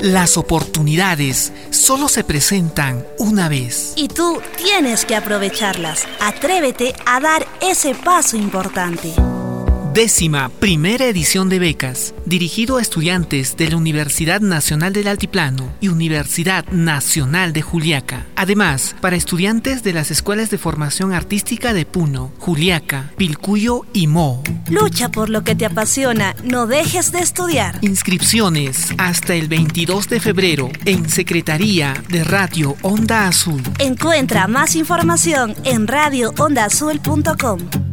Las oportunidades solo se presentan una vez. Y tú tienes que aprovecharlas. Atrévete a dar ese paso importante. Décima primera edición de becas, dirigido a estudiantes de la Universidad Nacional del Altiplano y Universidad Nacional de Juliaca. Además, para estudiantes de las escuelas de formación artística de Puno, Juliaca, Pilcuyo y Mo. Lucha por lo que te apasiona, no dejes de estudiar. Inscripciones hasta el 22 de febrero en Secretaría de Radio Onda Azul. Encuentra más información en radioondaazul.com.